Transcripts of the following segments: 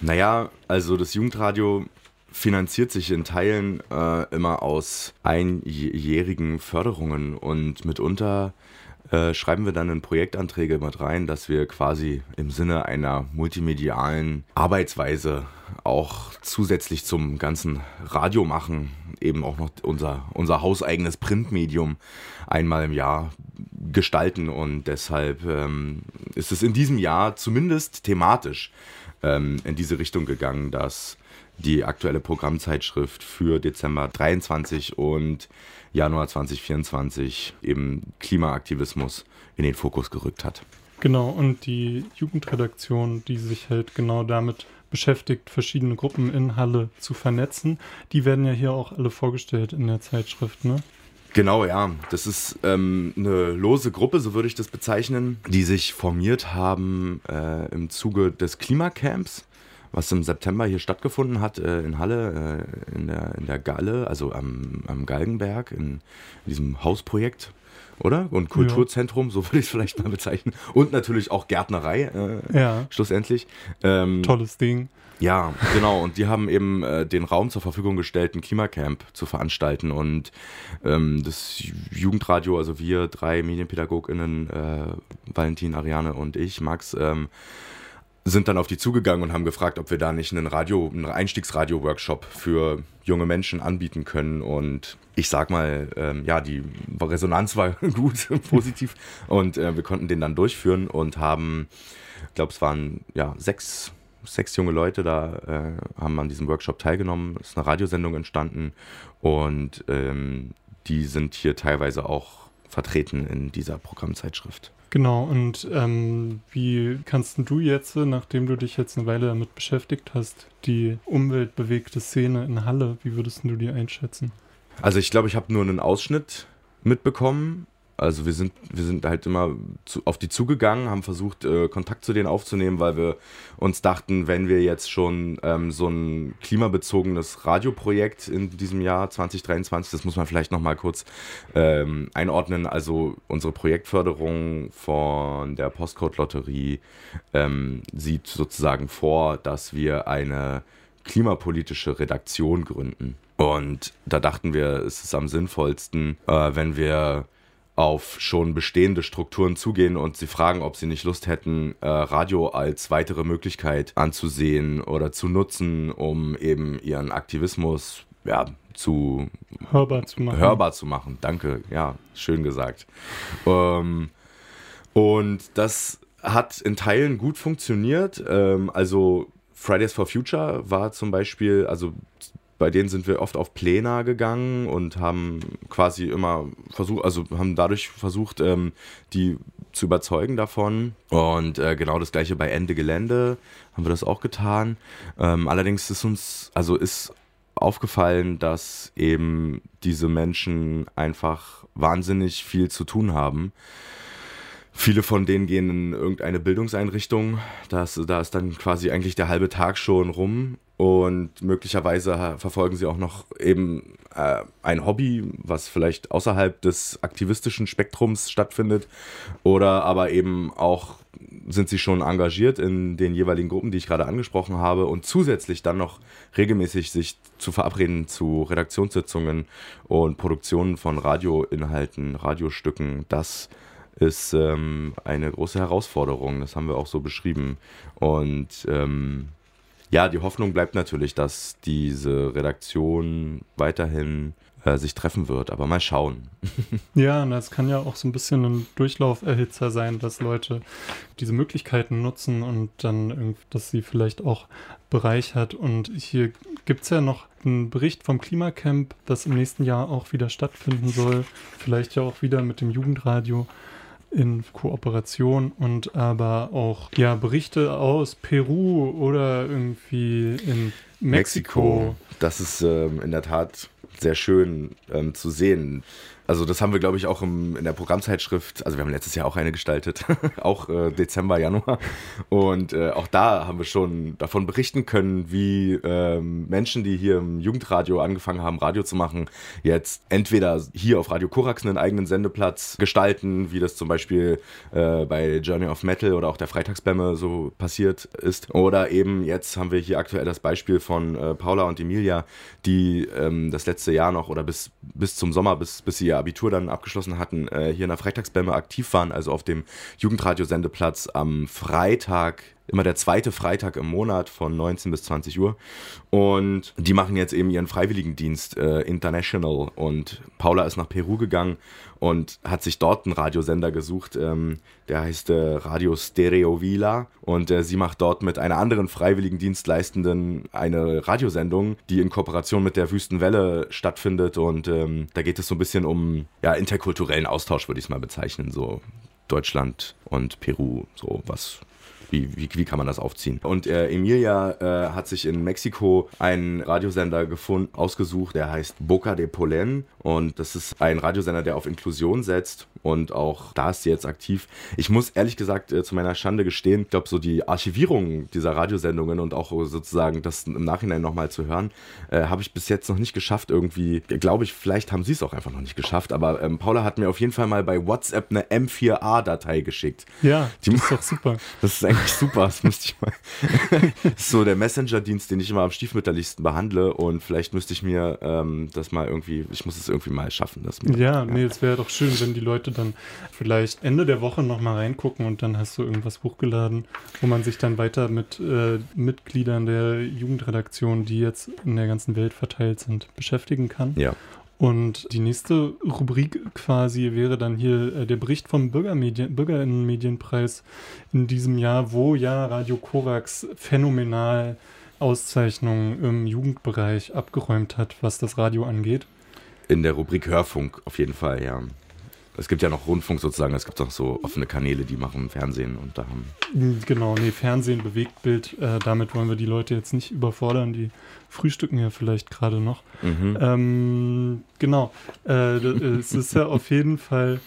Naja, also das Jugendradio finanziert sich in Teilen äh, immer aus einjährigen Förderungen und mitunter äh, schreiben wir dann in Projektanträge mit rein, dass wir quasi im Sinne einer multimedialen Arbeitsweise auch zusätzlich zum ganzen Radio machen, eben auch noch unser, unser hauseigenes Printmedium einmal im Jahr gestalten. Und deshalb ähm, ist es in diesem Jahr zumindest thematisch ähm, in diese Richtung gegangen, dass die aktuelle Programmzeitschrift für Dezember 23 und Januar 2024 eben Klimaaktivismus in den Fokus gerückt hat. Genau, und die Jugendredaktion, die sich halt genau damit beschäftigt, verschiedene Gruppen in Halle zu vernetzen, die werden ja hier auch alle vorgestellt in der Zeitschrift, ne? Genau, ja. Das ist ähm, eine lose Gruppe, so würde ich das bezeichnen, die sich formiert haben äh, im Zuge des Klimacamps was im September hier stattgefunden hat äh, in Halle, äh, in, der, in der Galle, also am, am Galgenberg, in, in diesem Hausprojekt, oder? Und Kulturzentrum, ja. so würde ich es vielleicht mal bezeichnen. Und natürlich auch Gärtnerei, äh, ja. schlussendlich. Ähm, Tolles Ding. Ja, genau. Und die haben eben äh, den Raum zur Verfügung gestellt, ein Klimacamp zu veranstalten. Und ähm, das Jugendradio, also wir drei MedienpädagogInnen, äh, Valentin, Ariane und ich, Max, ähm, sind dann auf die zugegangen und haben gefragt, ob wir da nicht einen Radio, einen Einstiegsradio-Workshop für junge Menschen anbieten können. Und ich sag mal, ähm, ja, die Resonanz war gut, positiv. Und äh, wir konnten den dann durchführen und haben, ich glaube, es waren ja sechs, sechs junge Leute da, äh, haben an diesem Workshop teilgenommen. Es ist eine Radiosendung entstanden und ähm, die sind hier teilweise auch vertreten in dieser Programmzeitschrift. Genau, und ähm, wie kannst du jetzt, nachdem du dich jetzt eine Weile damit beschäftigt hast, die umweltbewegte Szene in Halle, wie würdest du die einschätzen? Also ich glaube, ich habe nur einen Ausschnitt mitbekommen also wir sind, wir sind halt immer zu, auf die zugegangen, haben versucht, äh, Kontakt zu denen aufzunehmen, weil wir uns dachten, wenn wir jetzt schon ähm, so ein klimabezogenes Radioprojekt in diesem Jahr 2023, das muss man vielleicht nochmal kurz ähm, einordnen, also unsere Projektförderung von der Postcode-Lotterie ähm, sieht sozusagen vor, dass wir eine klimapolitische Redaktion gründen. Und da dachten wir, es ist am sinnvollsten, äh, wenn wir auf schon bestehende Strukturen zugehen und sie fragen, ob sie nicht Lust hätten, äh, Radio als weitere Möglichkeit anzusehen oder zu nutzen, um eben ihren Aktivismus ja, zu hörbar zu machen. Hörbar zu machen. Danke, ja, schön gesagt. Ähm, und das hat in Teilen gut funktioniert. Ähm, also Fridays for Future war zum Beispiel, also bei denen sind wir oft auf Pläne gegangen und haben quasi immer versucht, also haben dadurch versucht, ähm, die zu überzeugen davon. Und äh, genau das gleiche bei Ende Gelände haben wir das auch getan. Ähm, allerdings ist uns, also ist aufgefallen, dass eben diese Menschen einfach wahnsinnig viel zu tun haben. Viele von denen gehen in irgendeine Bildungseinrichtung. Das, da ist dann quasi eigentlich der halbe Tag schon rum. Und möglicherweise verfolgen sie auch noch eben äh, ein Hobby, was vielleicht außerhalb des aktivistischen Spektrums stattfindet. Oder aber eben auch sind sie schon engagiert in den jeweiligen Gruppen, die ich gerade angesprochen habe. Und zusätzlich dann noch regelmäßig sich zu verabreden zu Redaktionssitzungen und Produktionen von Radioinhalten, Radiostücken. Das ist ähm, eine große Herausforderung. Das haben wir auch so beschrieben. Und ähm, ja, die Hoffnung bleibt natürlich, dass diese Redaktion weiterhin äh, sich treffen wird, aber mal schauen. ja, und das kann ja auch so ein bisschen ein Durchlauferhitzer sein, dass Leute diese Möglichkeiten nutzen und dann, dass sie vielleicht auch bereichert. Und hier gibt es ja noch einen Bericht vom Klimacamp, das im nächsten Jahr auch wieder stattfinden soll. Vielleicht ja auch wieder mit dem Jugendradio in Kooperation und aber auch ja Berichte aus Peru oder irgendwie in Mexiko. Mexiko. Das ist ähm, in der Tat sehr schön ähm, zu sehen. Also das haben wir, glaube ich, auch im, in der Programmzeitschrift, also wir haben letztes Jahr auch eine gestaltet, auch äh, Dezember, Januar. Und äh, auch da haben wir schon davon berichten können, wie ähm, Menschen, die hier im Jugendradio angefangen haben, Radio zu machen, jetzt entweder hier auf Radio Korax einen eigenen Sendeplatz gestalten, wie das zum Beispiel äh, bei Journey of Metal oder auch der Freitagsbämme so passiert ist. Oder eben jetzt haben wir hier aktuell das Beispiel von äh, Paula und Emilia, die ähm, das letzte Jahr noch oder bis, bis zum Sommer, bis, bis sie ihr Abitur dann abgeschlossen hatten, äh, hier in der Freitagsbämme aktiv waren, also auf dem Jugendradiosendeplatz am Freitag immer der zweite Freitag im Monat von 19 bis 20 Uhr. Und die machen jetzt eben ihren Freiwilligendienst äh, International. Und Paula ist nach Peru gegangen und hat sich dort einen Radiosender gesucht. Ähm, der heißt äh, Radio Stereo Vila. Und äh, sie macht dort mit einer anderen Freiwilligendienstleistenden eine Radiosendung, die in Kooperation mit der Wüstenwelle stattfindet. Und ähm, da geht es so ein bisschen um ja, interkulturellen Austausch, würde ich es mal bezeichnen. So Deutschland und Peru, so was wie, wie, wie kann man das aufziehen? Und äh, Emilia äh, hat sich in Mexiko einen Radiosender gefunden, ausgesucht, der heißt Boca de Polen. Und das ist ein Radiosender, der auf Inklusion setzt. Und auch da ist sie jetzt aktiv. Ich muss ehrlich gesagt äh, zu meiner Schande gestehen, ich glaube, so die Archivierung dieser Radiosendungen und auch sozusagen das im Nachhinein nochmal zu hören, äh, habe ich bis jetzt noch nicht geschafft. Irgendwie, glaube ich, vielleicht haben sie es auch einfach noch nicht geschafft. Aber ähm, Paula hat mir auf jeden Fall mal bei WhatsApp eine M4A-Datei geschickt. Ja, die, das ist doch super. Das ist eigentlich super. Das müsste ich mal. so der Messenger-Dienst, den ich immer am stiefmütterlichsten behandle. Und vielleicht müsste ich mir ähm, das mal irgendwie, ich muss es irgendwie mal schaffen. Das mal, ja, ja, nee, es wäre doch schön, wenn die Leute dann vielleicht Ende der Woche nochmal reingucken und dann hast du irgendwas hochgeladen, wo man sich dann weiter mit äh, Mitgliedern der Jugendredaktion, die jetzt in der ganzen Welt verteilt sind, beschäftigen kann. Ja. Und die nächste Rubrik quasi wäre dann hier äh, der Bericht vom Bürgerinnenmedienpreis in diesem Jahr, wo ja Radio Korax phänomenal Auszeichnungen im Jugendbereich abgeräumt hat, was das Radio angeht. In der Rubrik Hörfunk auf jeden Fall, ja. Es gibt ja noch Rundfunk sozusagen, es gibt auch so offene Kanäle, die machen Fernsehen und da haben. Hm, genau, nee, Fernsehen, Bewegtbild, äh, damit wollen wir die Leute jetzt nicht überfordern, die frühstücken ja vielleicht gerade noch. Mhm. Ähm, genau, äh, es ist ja auf jeden Fall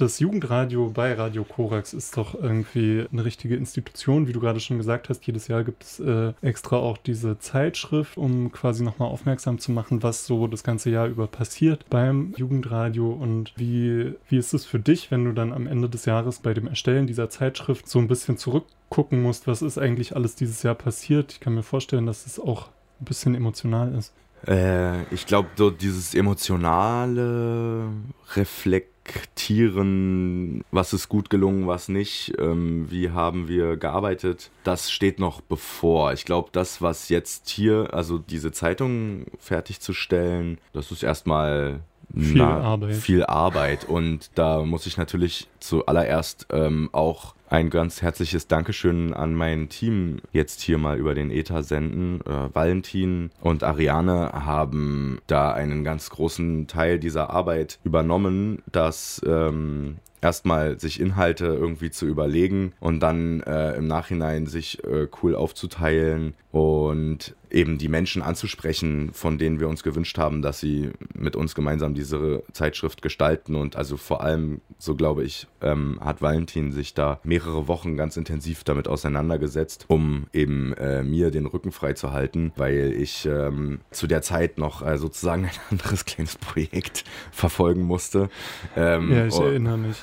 das Jugendradio bei Radio Korax ist doch irgendwie eine richtige Institution, wie du gerade schon gesagt hast. Jedes Jahr gibt es äh, extra auch diese Zeitschrift, um quasi nochmal aufmerksam zu machen, was so das ganze Jahr über passiert beim Jugendradio und wie, wie ist es für dich, wenn du dann am Ende des Jahres bei dem Erstellen dieser Zeitschrift so ein bisschen zurückgucken musst, was ist eigentlich alles dieses Jahr passiert? Ich kann mir vorstellen, dass es auch ein bisschen emotional ist. Äh, ich glaube, so dieses emotionale Reflekt reflektieren, was ist gut gelungen, was nicht, ähm, wie haben wir gearbeitet, das steht noch bevor. Ich glaube, das, was jetzt hier, also diese Zeitung fertigzustellen, das ist erstmal viel na, Arbeit. Viel Arbeit. Und da muss ich natürlich zuallererst ähm, auch ein ganz herzliches Dankeschön an mein Team jetzt hier mal über den Ether senden. Äh, Valentin und Ariane haben da einen ganz großen Teil dieser Arbeit übernommen, dass ähm, erstmal sich Inhalte irgendwie zu überlegen und dann äh, im Nachhinein sich äh, cool aufzuteilen und eben die Menschen anzusprechen, von denen wir uns gewünscht haben, dass sie mit uns gemeinsam diese Zeitschrift gestalten. Und also vor allem, so glaube ich, ähm, hat Valentin sich da mehrere Wochen ganz intensiv damit auseinandergesetzt, um eben äh, mir den Rücken frei zu halten, weil ich ähm, zu der Zeit noch äh, sozusagen ein anderes kleines Projekt verfolgen musste. Ähm, ja, ich oh, erinnere mich.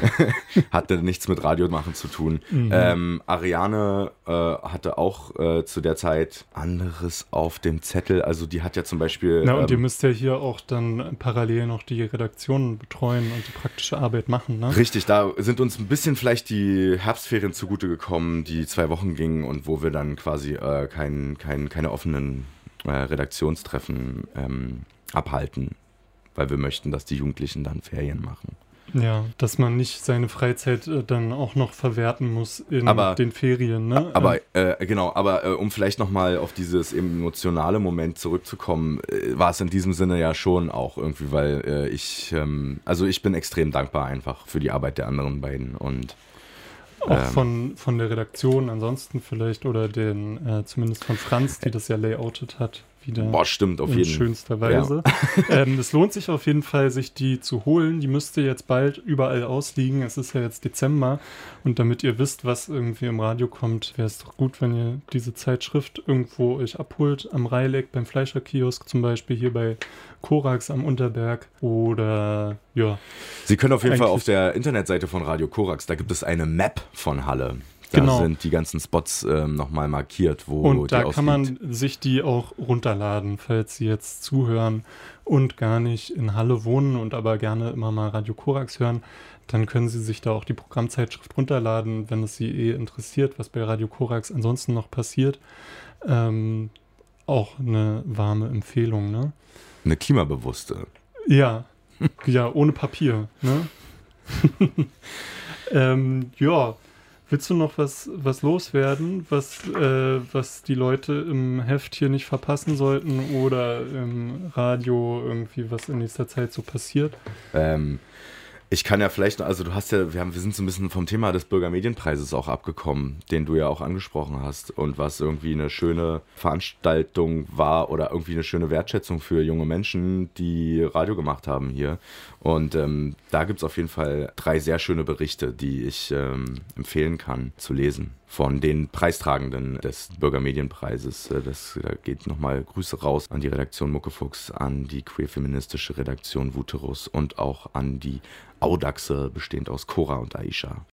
hatte nichts mit Radio machen zu tun. Mhm. Ähm, Ariane äh, hatte auch äh, zu der Zeit anderes auf dem Zettel. Also die hat ja zum Beispiel. Na, und ähm, ihr müsst ja hier auch dann parallel noch die Redaktionen betreuen und die praktische Arbeit machen, ne? Richtig, da sind uns ein bisschen vielleicht die Herbstferien zugute gekommen, die zwei Wochen gingen und wo wir dann quasi äh, kein, kein, keine offenen äh, Redaktionstreffen ähm, abhalten, weil wir möchten, dass die Jugendlichen dann Ferien machen. Ja, dass man nicht seine Freizeit äh, dann auch noch verwerten muss in aber, den Ferien. Ne? Aber äh, genau, aber äh, um vielleicht nochmal auf dieses emotionale Moment zurückzukommen, äh, war es in diesem Sinne ja schon auch irgendwie, weil äh, ich, ähm, also ich bin extrem dankbar einfach für die Arbeit der anderen beiden und auch ähm, von, von der Redaktion ansonsten vielleicht oder den, äh, zumindest von Franz, die das ja layoutet hat. Wieder Boah, stimmt, auf in jeden schönster Weise. Ja. ähm, es lohnt sich auf jeden Fall, sich die zu holen. Die müsste jetzt bald überall ausliegen. Es ist ja jetzt Dezember und damit ihr wisst, was irgendwie im Radio kommt, wäre es doch gut, wenn ihr diese Zeitschrift irgendwo euch abholt. Am Reileck, beim Fleischerkiosk zum Beispiel, hier bei Korax am Unterberg oder ja. Sie können auf jeden Fall auf der Internetseite von Radio Korax, da gibt es eine Map von Halle. Da genau. sind die ganzen Spots ähm, nochmal markiert, wo Und da kann man sich die auch runterladen, falls Sie jetzt zuhören und gar nicht in Halle wohnen und aber gerne immer mal Radio Korax hören. Dann können Sie sich da auch die Programmzeitschrift runterladen, wenn es Sie eh interessiert, was bei Radio Korax ansonsten noch passiert. Ähm, auch eine warme Empfehlung, ne? Eine klimabewusste. Ja, ja, ohne Papier, ne? ähm, ja, Willst du noch was, was loswerden, was, äh, was die Leute im Heft hier nicht verpassen sollten oder im Radio irgendwie, was in nächster Zeit so passiert? Ähm, ich kann ja vielleicht, also du hast ja, wir, haben, wir sind so ein bisschen vom Thema des Bürgermedienpreises auch abgekommen, den du ja auch angesprochen hast und was irgendwie eine schöne Veranstaltung war oder irgendwie eine schöne Wertschätzung für junge Menschen, die Radio gemacht haben hier. Und ähm, da gibt es auf jeden Fall drei sehr schöne Berichte, die ich ähm, empfehlen kann zu lesen von den Preistragenden des Bürgermedienpreises. Äh, das, da geht nochmal Grüße raus an die Redaktion Muckefuchs, an die queer-feministische Redaktion Wuterus und auch an die Audaxe, bestehend aus Cora und Aisha.